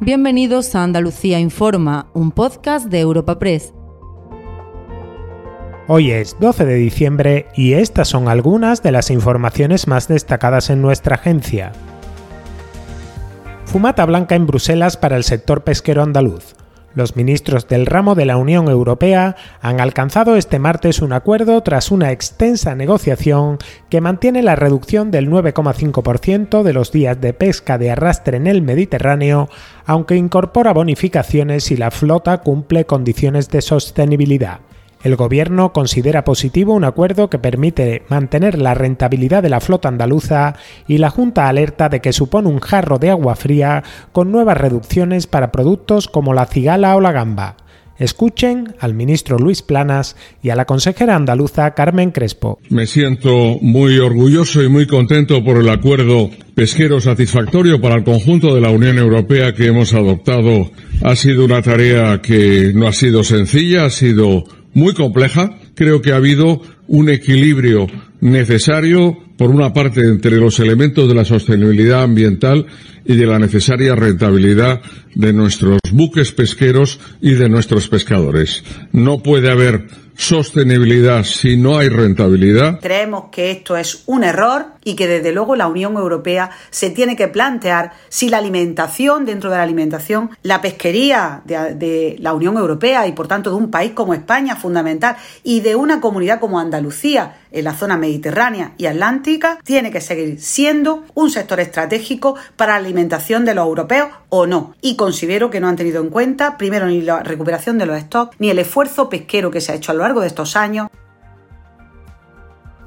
Bienvenidos a Andalucía Informa, un podcast de Europa Press. Hoy es 12 de diciembre y estas son algunas de las informaciones más destacadas en nuestra agencia. Fumata blanca en Bruselas para el sector pesquero andaluz. Los ministros del ramo de la Unión Europea han alcanzado este martes un acuerdo tras una extensa negociación que mantiene la reducción del 9,5% de los días de pesca de arrastre en el Mediterráneo, aunque incorpora bonificaciones si la flota cumple condiciones de sostenibilidad. El Gobierno considera positivo un acuerdo que permite mantener la rentabilidad de la flota andaluza y la Junta alerta de que supone un jarro de agua fría con nuevas reducciones para productos como la cigala o la gamba. Escuchen al ministro Luis Planas y a la consejera andaluza Carmen Crespo. Me siento muy orgulloso y muy contento por el acuerdo pesquero satisfactorio para el conjunto de la Unión Europea que hemos adoptado. Ha sido una tarea que no ha sido sencilla, ha sido muy compleja. Creo que ha habido un equilibrio necesario, por una parte, entre los elementos de la sostenibilidad ambiental y de la necesaria rentabilidad de nuestros buques pesqueros y de nuestros pescadores. No puede haber sostenibilidad si no hay rentabilidad. Creemos que esto es un error y que desde luego la Unión Europea se tiene que plantear si la alimentación, dentro de la alimentación, la pesquería de, la Unión Europea y por tanto de un país como España fundamental y de una comunidad como Andalucía en la zona mediterránea y atlántica, tiene que seguir siendo un sector estratégico para la alimentación de los europeos o no. Y considero que no han tenido en cuenta, primero, ni la recuperación de los stocks, ni el esfuerzo pesquero que se ha hecho a lo largo de estos años.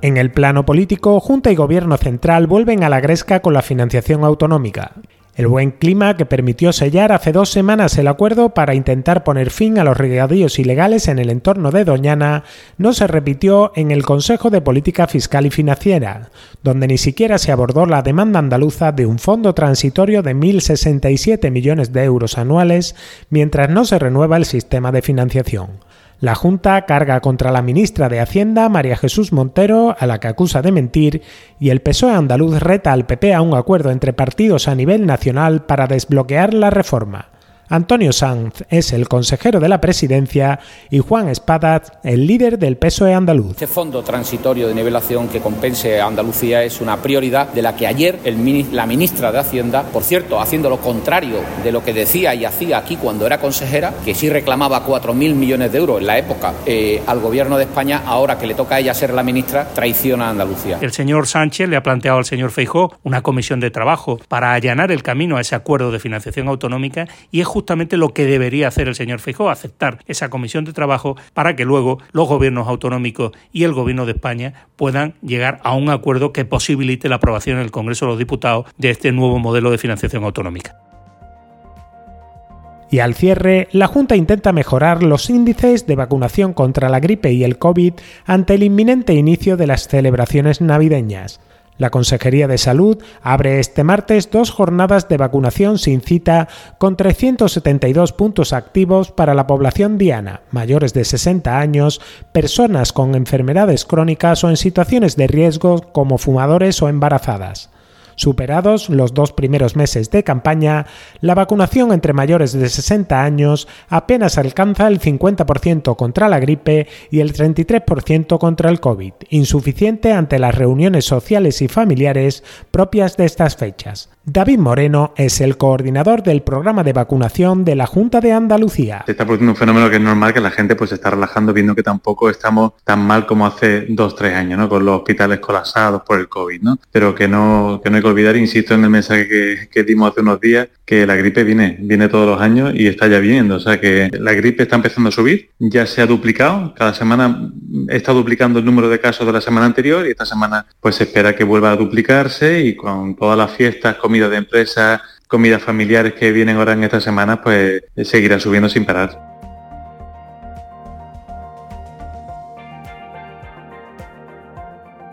En el plano político, Junta y Gobierno Central vuelven a la gresca con la financiación autonómica. El buen clima que permitió sellar hace dos semanas el acuerdo para intentar poner fin a los regadíos ilegales en el entorno de Doñana no se repitió en el Consejo de Política Fiscal y Financiera, donde ni siquiera se abordó la demanda andaluza de un fondo transitorio de 1.067 millones de euros anuales mientras no se renueva el sistema de financiación. La Junta carga contra la ministra de Hacienda, María Jesús Montero, a la que acusa de mentir, y el PSOE andaluz reta al PP a un acuerdo entre partidos a nivel nacional para desbloquear la reforma. Antonio Sanz es el consejero de la presidencia y Juan Espadas el líder del PSOE andaluz. Este fondo transitorio de nivelación que compense a Andalucía es una prioridad de la que ayer la ministra de Hacienda, por cierto, haciendo lo contrario de lo que decía y hacía aquí cuando era consejera, que sí reclamaba 4.000 millones de euros en la época eh, al gobierno de España, ahora que le toca a ella ser la ministra, traiciona a Andalucía. El señor Sánchez le ha planteado al señor Feijó una comisión de trabajo para allanar el camino a ese acuerdo de financiación autonómica y es justamente lo que debería hacer el señor Feijóo, aceptar esa comisión de trabajo para que luego los gobiernos autonómicos y el gobierno de España puedan llegar a un acuerdo que posibilite la aprobación en el Congreso de los Diputados de este nuevo modelo de financiación autonómica. Y al cierre, la Junta intenta mejorar los índices de vacunación contra la gripe y el COVID ante el inminente inicio de las celebraciones navideñas. La Consejería de Salud abre este martes dos jornadas de vacunación sin cita con 372 puntos activos para la población diana, mayores de 60 años, personas con enfermedades crónicas o en situaciones de riesgo como fumadores o embarazadas. Superados los dos primeros meses de campaña, la vacunación entre mayores de 60 años apenas alcanza el 50% contra la gripe y el 33% contra el COVID, insuficiente ante las reuniones sociales y familiares propias de estas fechas. David Moreno es el coordinador del programa de vacunación de la Junta de Andalucía. Se está produciendo un fenómeno que es normal que la gente pues se está relajando viendo que tampoco estamos tan mal como hace dos, tres años, ¿no? Con los hospitales colapsados por el COVID, ¿no? Pero que no, que no hay olvidar, insisto en el mensaje que, dimos hace unos días, que la gripe viene, viene todos los años y está ya viniendo. O sea que la gripe está empezando a subir, ya se ha duplicado, cada semana está duplicando el número de casos de la semana anterior y esta semana pues se espera que vuelva a duplicarse y con todas las fiestas, comidas de empresas, comidas familiares que vienen ahora en esta semana, pues seguirá subiendo sin parar.